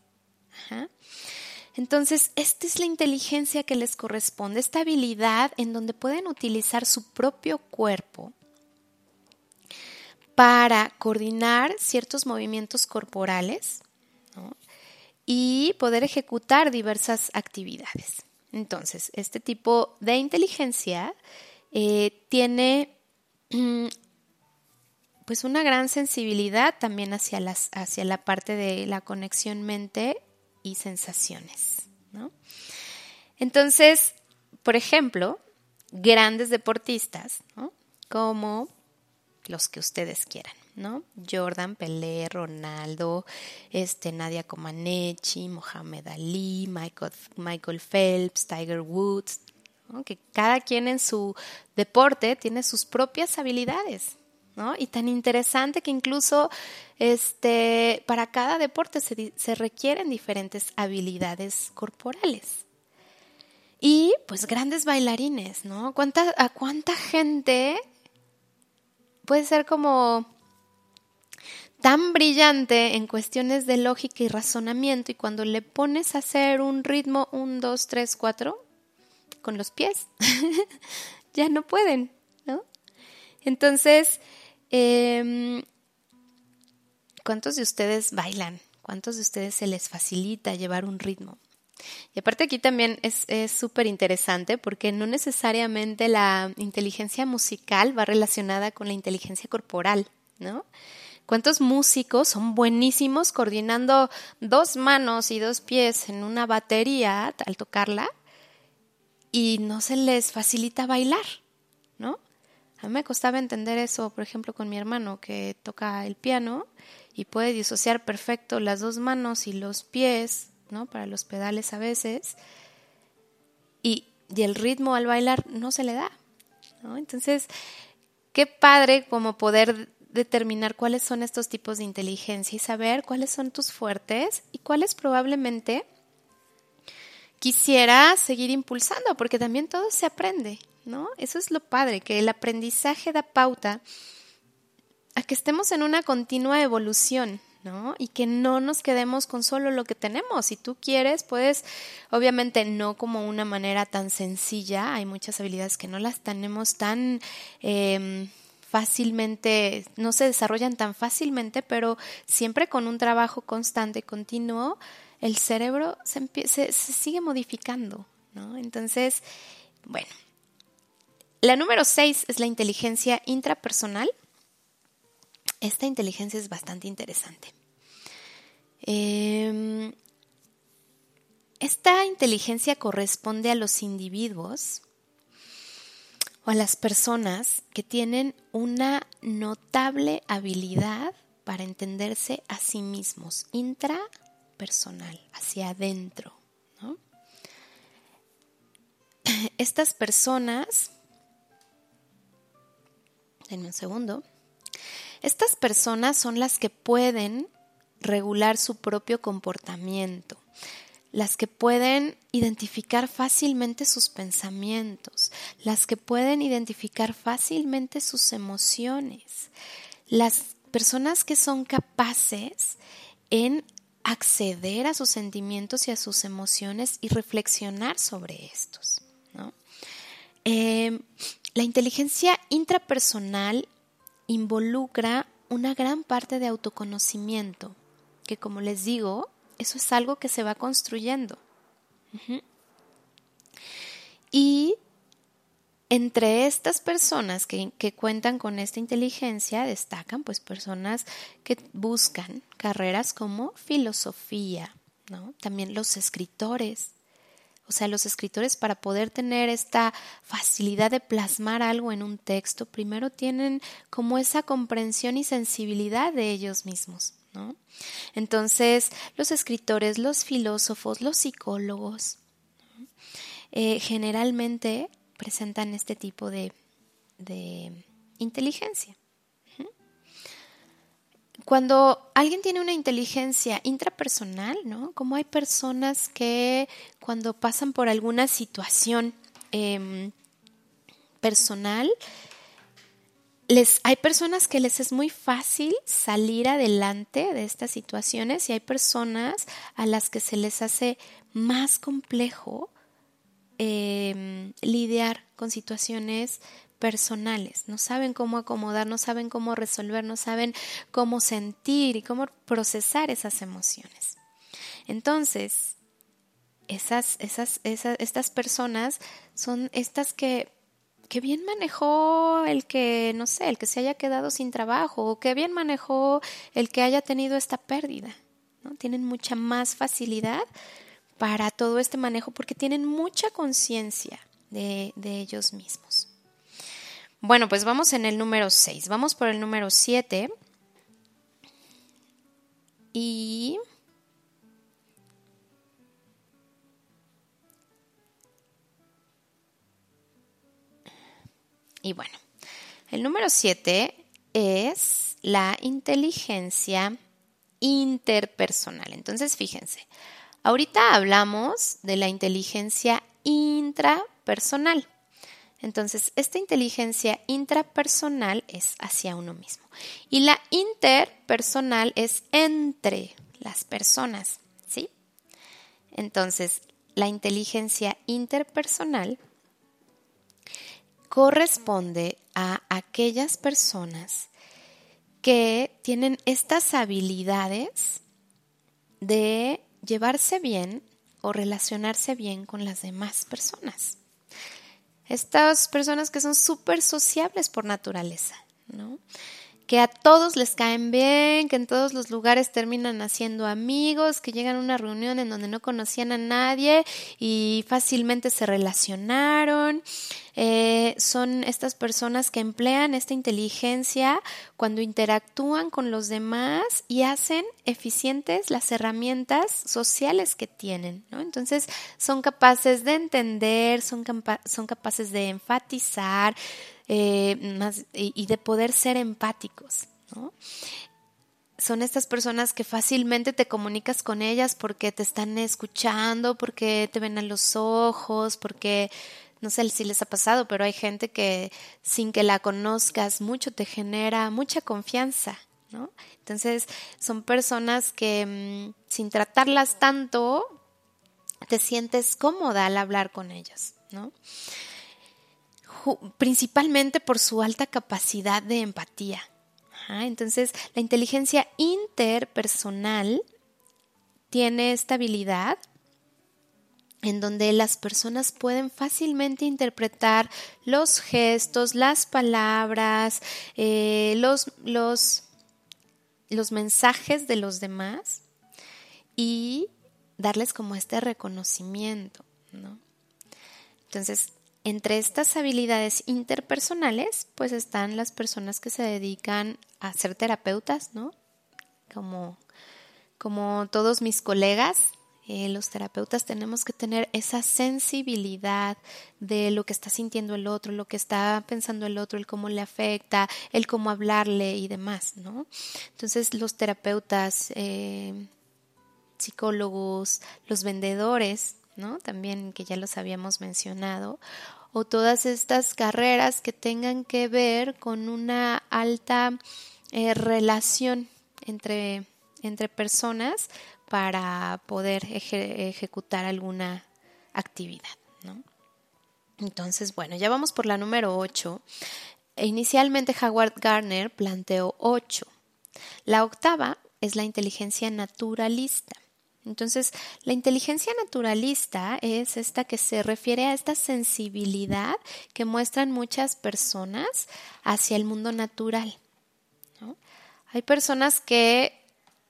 Entonces, esta es la inteligencia que les corresponde, esta habilidad en donde pueden utilizar su propio cuerpo para coordinar ciertos movimientos corporales y poder ejecutar diversas actividades. Entonces, este tipo de inteligencia eh, tiene [CLEARS THROAT] pues una gran sensibilidad también hacia, las, hacia la parte de la conexión mente sensaciones. Entonces, por ejemplo, grandes deportistas, como los que ustedes quieran. ¿no? Jordan, Pelé, Ronaldo, este, Nadia Comaneci, Mohamed Ali, Michael, Michael Phelps, Tiger Woods, que cada quien en su deporte tiene sus propias habilidades. Y tan interesante que incluso este, para cada deporte se, se requieren diferentes habilidades corporales. Y pues grandes bailarines, ¿no? ¿Cuánta, ¿A cuánta gente puede ser como tan brillante en cuestiones de lógica y razonamiento y cuando le pones a hacer un ritmo un, dos, tres, cuatro con los pies, [LAUGHS] ya no pueden, ¿no? Entonces, em, ¿cuántos de ustedes bailan? ¿Cuántos de ustedes se les facilita llevar un ritmo? Y aparte aquí también es súper interesante porque no necesariamente la inteligencia musical va relacionada con la inteligencia corporal, ¿no? ¿Cuántos músicos son buenísimos coordinando dos manos y dos pies en una batería al tocarla y no se les facilita bailar. A mí me costaba entender eso, por ejemplo, con mi hermano que toca el piano y puede disociar perfecto las dos manos y los pies ¿no? Para los pedales a veces. Y, el ritmo al bailar no se le da, ¿no? Entonces, qué padre como poder determinar cuáles son estos tipos de inteligencia y saber cuáles son tus fuertes y cuáles probablemente quisiera seguir impulsando, porque también todo se aprende, ¿no? Eso es lo padre, que el aprendizaje da pauta a que estemos en una continua evolución, ¿no? Y que no nos quedemos con solo lo que tenemos. Si tú quieres, puedes, obviamente no como una manera tan sencilla, hay muchas habilidades que no las tenemos tan em, fácilmente, no se desarrollan tan fácilmente, pero siempre con un trabajo constante y continuo, el cerebro se, se, se sigue modificando, ¿no? Entonces, bueno. La número seis es la inteligencia intrapersonal esta inteligencia es bastante interesante. Em, esta inteligencia corresponde a los individuos o a las personas que tienen una notable habilidad para entenderse a sí mismos, intrapersonal, hacia adentro. [CLEARS THROAT] Estas personas, denme un segundo, estas personas son las que pueden regular su propio comportamiento, las que pueden identificar fácilmente sus pensamientos, las que pueden identificar fácilmente sus emociones, las personas que son capaces en acceder a sus sentimientos y a sus emociones y reflexionar sobre estos. Eh, la inteligencia intrapersonal involucra una gran parte de autoconocimiento, que como les digo, eso es algo que se va construyendo. Y entre estas personas que, que, cuentan con esta inteligencia destacan pues personas que buscan carreras como filosofía, ¿no? También los escritores, o sea, los escritores para poder tener esta facilidad de plasmar algo en un texto, primero tienen como esa comprensión y sensibilidad de ellos mismos. ¿no? Entonces, los escritores, los filósofos, los psicólogos, eh, generalmente presentan este tipo de, de inteligencia. Cuando alguien tiene una inteligencia intrapersonal, ¿no? Como hay personas que cuando pasan por alguna situación em, personal, les, hay personas que les es muy fácil salir adelante de estas situaciones y hay personas a las que se les hace más complejo em, lidiar con situaciones personales, no saben cómo acomodar, no saben cómo resolver, no saben cómo sentir y cómo procesar esas emociones. Entonces, esas, esas, esas, estas personas son estas que, que bien manejó el que, no sé, el que se haya quedado sin trabajo o que bien manejó el que haya tenido esta pérdida. ¿no? Tienen mucha más facilidad para todo este manejo porque tienen mucha conciencia de, de ellos mismos. Bueno, pues vamos en el número 6. Vamos por el número 7. Y... Y bueno, el número 7 es la inteligencia interpersonal. Entonces, fíjense, ahorita hablamos de la inteligencia intrapersonal. Entonces, esta inteligencia intrapersonal es hacia uno mismo. Y la interpersonal es entre las personas, ¿sí? Entonces, la inteligencia interpersonal corresponde a aquellas personas que tienen estas habilidades de llevarse bien o relacionarse bien con las demás personas. Estas personas que son súper sociables por naturaleza, ¿no? Que a todos les caen bien, que en todos los lugares terminan haciendo amigos, que llegan a una reunión en donde no conocían a nadie y fácilmente se relacionaron. Eh, son estas personas que emplean esta inteligencia cuando interactúan con los demás y hacen eficientes las herramientas sociales que tienen. Entonces son capaces de entender, son capaces de enfatizar, eh, y, de poder ser empáticos. Son estas personas que fácilmente te comunicas con ellas porque te están escuchando, porque te ven a los ojos, porque no sé si les ha pasado, pero hay gente que sin que la conozcas mucho te genera mucha confianza, ¿no? Entonces son personas que mm, sin tratarlas tanto te sientes cómoda al hablar con ellas, ¿no? Principalmente por su alta capacidad de empatía. entonces, la inteligencia interpersonal tiene esta habilidad en donde las personas pueden fácilmente interpretar los gestos, las palabras, eh, los, los, los mensajes de los demás y darles como este reconocimiento, ¿no? Entonces, entre estas habilidades interpersonales, pues están las personas que se dedican a ser terapeutas, ¿no? Como, como todos mis colegas, eh, los terapeutas tenemos que tener esa sensibilidad de lo que está sintiendo el otro, lo que está pensando el otro, el cómo le afecta, el cómo hablarle y demás, ¿no? Entonces los terapeutas, eh, psicólogos, los vendedores, También que ya los habíamos mencionado, o todas estas carreras que tengan que ver con una alta eh, relación entre, entre personas para poder ejecutar alguna actividad. Entonces, bueno, ya vamos por la número 8. Inicialmente Howard Gardner planteó 8. La octava es la inteligencia naturalista. Entonces, la inteligencia naturalista es esta que se refiere a esta sensibilidad que muestran muchas personas hacia el mundo natural. Hay personas que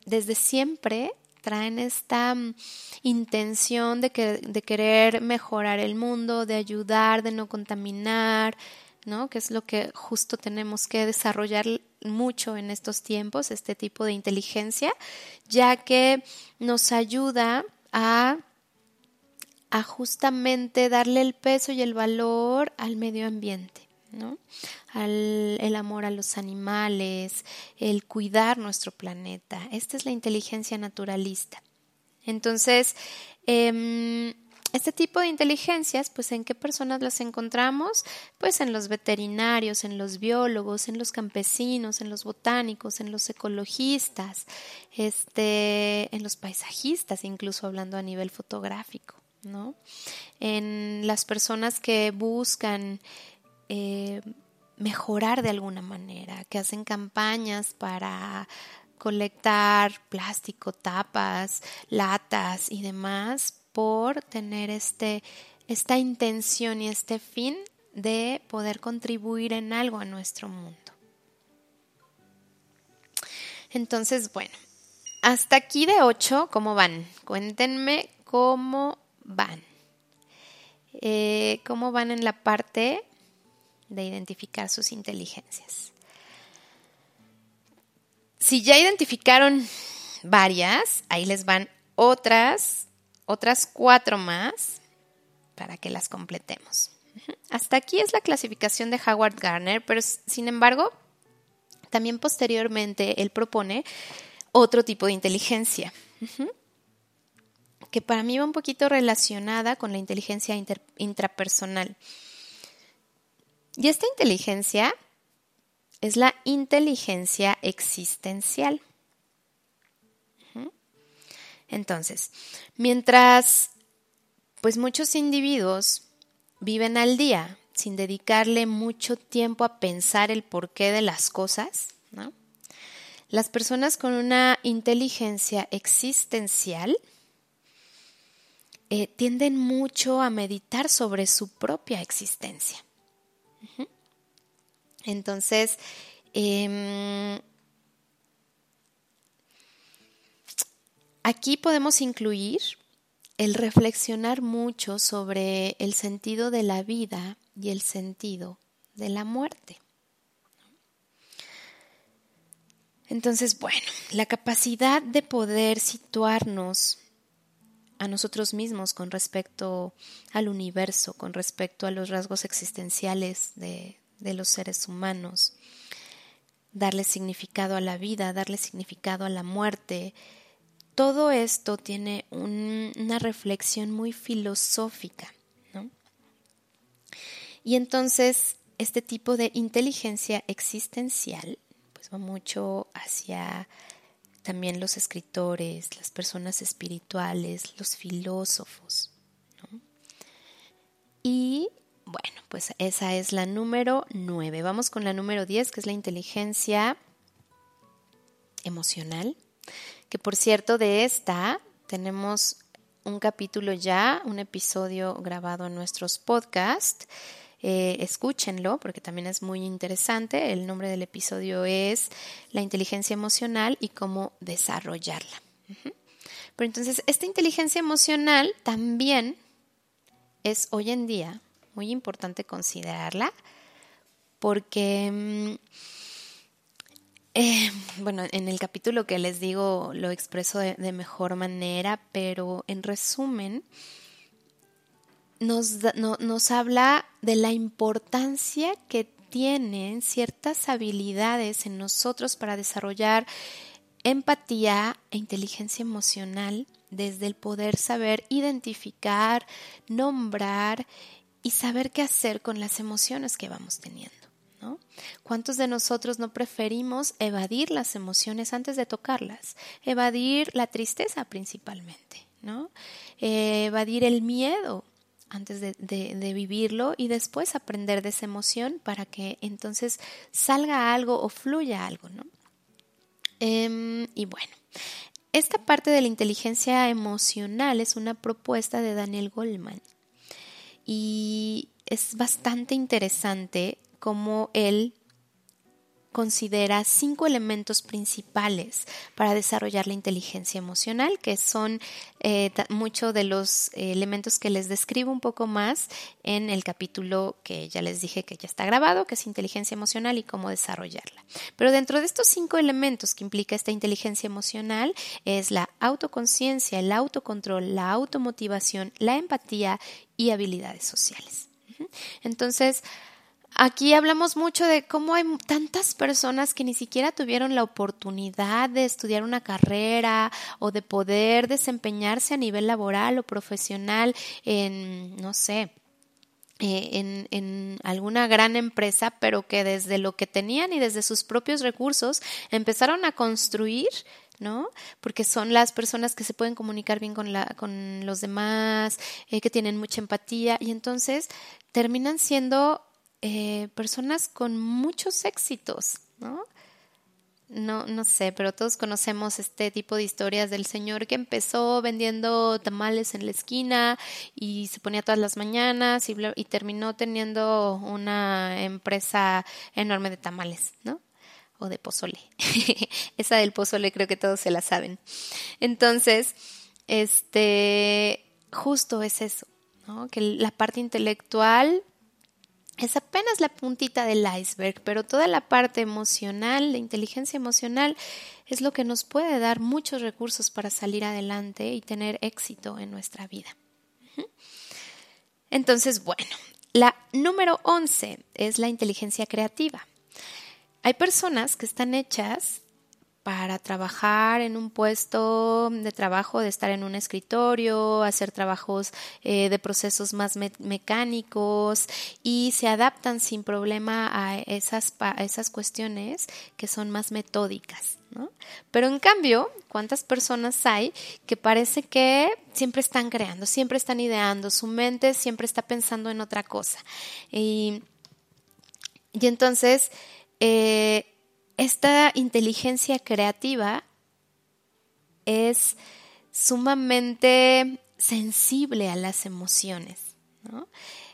desde siempre traen esta mm, intención de, que, de querer mejorar el mundo, de ayudar, de no contaminar, ¿no? Que es lo que justo tenemos que desarrollar mucho en estos tiempos, este tipo de inteligencia, ya que nos ayuda a, justamente darle el peso y el valor al medio ambiente. Al, el amor a los animales, el cuidar nuestro planeta. Esta es la inteligencia naturalista. Entonces, eh, este tipo de inteligencias, pues en qué personas las encontramos? Pues en los veterinarios, en los biólogos, en los campesinos, en los botánicos, en los ecologistas, este, en los paisajistas, incluso hablando a nivel fotográfico, ¿no? En las personas que buscan eh, mejorar de alguna manera, que hacen campañas para colectar plástico, tapas, latas y demás por tener este, esta intención y este fin de poder contribuir en algo a nuestro mundo. Entonces, bueno, hasta aquí de 8, ¿cómo van? Cuéntenme cómo van. Eh, ¿Cómo van en la parte de identificar sus inteligencias? Si ya identificaron varias, ahí les van otras otras cuatro más para que las completemos. Hasta aquí es la clasificación de Howard Gardner, pero sin embargo, También posteriormente él propone otro tipo de inteligencia, que para mí va un poquito relacionada con la inteligencia intrapersonal. Y esta inteligencia es la inteligencia existencial. Entonces, mientras pues muchos individuos viven al día sin dedicarle mucho tiempo a pensar el porqué de las cosas. Las personas con una inteligencia existencial eh, tienden mucho a meditar sobre su propia existencia. Entonces, em, aquí podemos incluir el reflexionar mucho sobre el sentido de la vida y el sentido de la muerte. Entonces, bueno, la capacidad de poder situarnos a nosotros mismos con respecto al universo, con respecto a los rasgos existenciales de, de los seres humanos, darle significado a la vida, darle significado a la muerte. Todo esto tiene una reflexión muy filosófica. ¿no? Y entonces este tipo de inteligencia existencial pues va mucho hacia también los escritores, las personas espirituales, los filósofos. ¿no? Y bueno, pues esa es la número 9. Vamos con la número 10, que es la inteligencia emocional. Que por cierto, de esta tenemos un capítulo ya, un episodio grabado en nuestros podcasts. Eh, escúchenlo porque también es muy interesante. El nombre del episodio es La inteligencia emocional y cómo desarrollarla. Pero entonces, esta inteligencia emocional también es hoy en día muy importante considerarla porque, mm, eh, bueno, en el capítulo que les digo lo expreso de, mejor manera, pero en resumen, nos, nos habla de la importancia que tienen ciertas habilidades en nosotros para desarrollar empatía e inteligencia emocional desde el poder saber identificar, nombrar y saber qué hacer con las emociones que vamos teniendo. ¿Cuántos de nosotros no preferimos evadir las emociones antes de tocarlas? Evadir la tristeza principalmente, ¿no? Eh, evadir el miedo antes de, vivirlo y después aprender de esa emoción para que entonces salga algo o fluya algo, ¿no? Em, y bueno, esta parte de la inteligencia emocional es una propuesta de Daniel Goldman y es bastante interesante cómo él considera cinco elementos principales para desarrollar la inteligencia emocional, que son eh, muchos de los elementos que les describo un poco más en el capítulo que ya les dije que ya está grabado, que es inteligencia emocional y cómo desarrollarla. Pero dentro de estos cinco elementos que implica esta inteligencia emocional es la autoconciencia, el autocontrol, la automotivación, la empatía y habilidades sociales. Entonces, Aquí hablamos mucho de cómo hay tantas personas que ni siquiera tuvieron la oportunidad de estudiar una carrera o de poder desempeñarse a nivel laboral o profesional en, no sé, eh, en, en, alguna gran empresa, pero que desde lo que tenían y desde sus propios recursos empezaron a construir, ¿no? Porque son las personas que se pueden comunicar bien con, la, con los demás, eh, que tienen mucha empatía y entonces terminan siendo eh, personas con muchos éxitos, ¿no? No, no sé, pero todos conocemos este tipo de historias del señor que empezó vendiendo tamales en la esquina y se ponía todas las mañanas y, y terminó teniendo una empresa enorme de tamales, ¿no? O de pozole. [LAUGHS] Esa del pozole creo que todos se la saben. Entonces, este, justo es eso, ¿no? Que la parte intelectual es apenas la puntita del iceberg, pero toda la parte emocional, la inteligencia emocional, es lo que nos puede dar muchos recursos para salir adelante y tener éxito en nuestra vida. Entonces, bueno, la número 11 es la inteligencia creativa. hay personas que están hechas para trabajar en un puesto de trabajo, de estar en un escritorio, hacer trabajos eh, de procesos más mecánicos y se adaptan sin problema a esas, esas cuestiones que son más metódicas. ¿no? Pero en cambio, ¿cuántas personas hay que parece que siempre están creando, siempre están ideando, su mente siempre está pensando en otra cosa? Y, y entonces, eh, esta inteligencia creativa es sumamente sensible a las emociones, ¿no?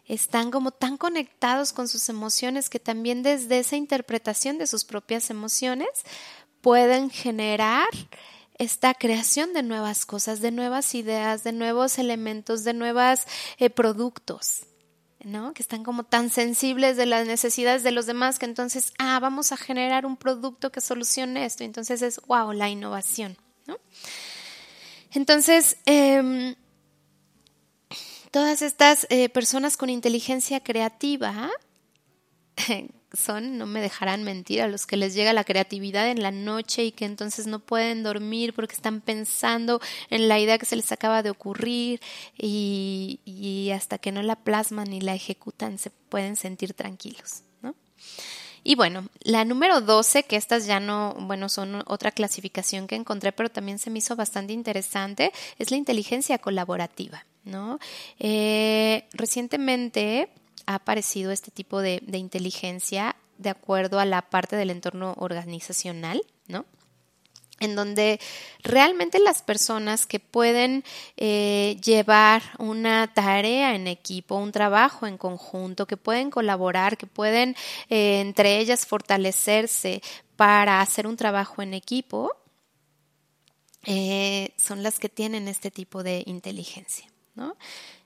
Están como tan conectados con sus emociones que también desde esa interpretación de sus propias emociones pueden generar esta creación de nuevas cosas, de nuevas ideas, de nuevos elementos, de nuevos eh, productos. ¿No? Que están como tan sensibles de las necesidades de los demás que entonces, ah, vamos a generar un producto que solucione esto. Entonces es, wow, la innovación, ¿no? Entonces, em, todas estas eh, personas con inteligencia creativa [LAUGHS] son, no me dejarán mentir, a los que les llega la creatividad en la noche y que entonces no pueden dormir porque están pensando en la idea que se les acaba de ocurrir y, hasta que no la plasman y la ejecutan se pueden sentir tranquilos, ¿no? Y bueno, la número 12, que estas ya no, bueno, son otra clasificación que encontré, pero también se me hizo bastante interesante, es la inteligencia colaborativa, ¿no? Eh, recientemente ha aparecido este tipo de, inteligencia de acuerdo a la parte del entorno organizacional, ¿no? en donde realmente las personas que pueden eh, llevar una tarea en equipo, un trabajo en conjunto, que pueden colaborar, que pueden eh, entre ellas fortalecerse para hacer un trabajo en equipo, eh, son las que tienen este tipo de inteligencia. ¿no?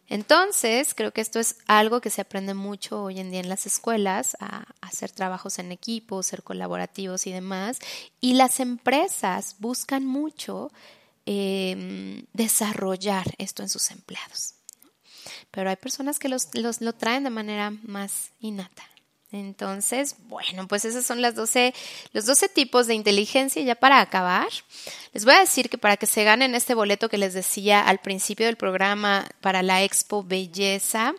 Entonces, creo que esto es algo que se aprende mucho hoy en día en las escuelas, a, hacer trabajos en equipo, ser colaborativos y demás. Y las empresas buscan mucho em, desarrollar esto en sus empleados. Pero hay personas que los, lo traen de manera más innata. Entonces, bueno, pues esos son las 12, los 12 tipos de inteligencia. Ya para acabar, les voy a decir que para que se ganen este boleto que les decía al principio del programa para la Expo Belleza,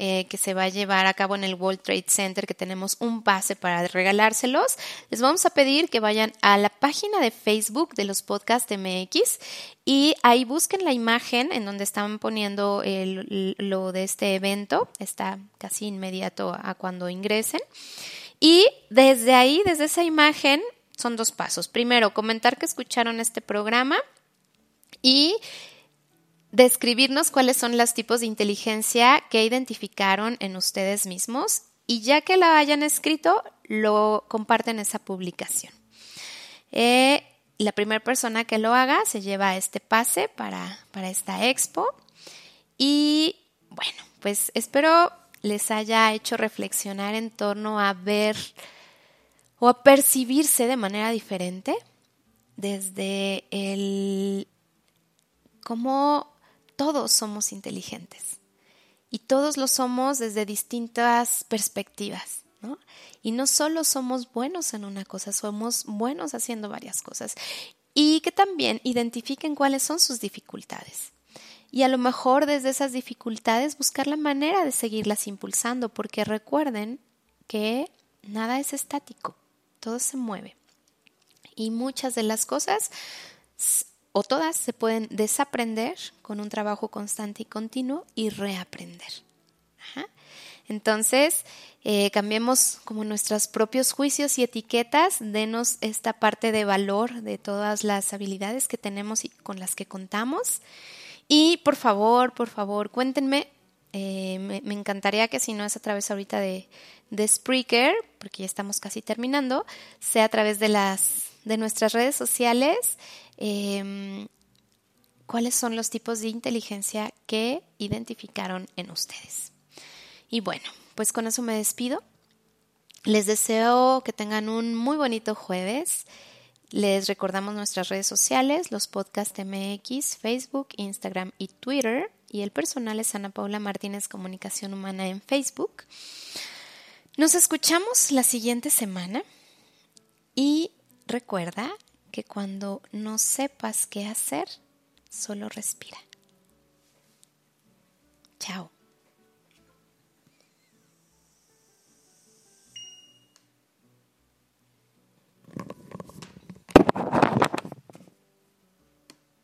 eh, que se va a llevar a cabo en el World Trade Center, que tenemos un pase para regalárselos, les vamos a pedir que vayan a la página de Facebook de los podcasts MX y ahí busquen la imagen en donde están poniendo lo de este evento, está casi inmediato a cuando ingresen. Y desde ahí, desde esa imagen, son dos pasos. Primero, comentar que escucharon este programa y describirnos cuáles son los tipos de inteligencia que identificaron en ustedes mismos y ya que la hayan escrito, lo comparten esa publicación. Eh, la primera persona que lo haga se lleva este pase para, para esta expo y bueno, pues espero les haya hecho reflexionar en torno a ver o a percibirse de manera diferente desde el cómo todos somos inteligentes y todos lo somos desde distintas perspectivas. ¿no? Y no solo somos buenos en una cosa, somos buenos haciendo varias cosas. Y que también identifiquen cuáles son sus dificultades. Y a lo mejor desde esas dificultades buscar la manera de seguirlas impulsando, porque recuerden que nada es estático, todo se mueve. Y muchas de las cosas o todas se pueden desaprender con un trabajo constante y continuo y reaprender. Entonces, eh, cambiemos como nuestros propios juicios y etiquetas, denos esta parte de valor de todas las habilidades que tenemos y con las que contamos. Y por favor, por favor, cuéntenme, eh, me, encantaría que si no es a través ahorita de, de Spreaker, porque ya estamos casi terminando, sea a través de las de nuestras redes sociales em, cuáles son los tipos de inteligencia que identificaron en ustedes. Y bueno, pues con eso me despido. Les deseo que tengan un muy bonito jueves. Les recordamos nuestras redes sociales, los podcasts MX, Facebook, Instagram y Twitter. Y el personal es Ana Paula Martínez Comunicación Humana en Facebook. Nos escuchamos la siguiente semana Y recuerda que cuando no sepas qué hacer, solo respira. Chao.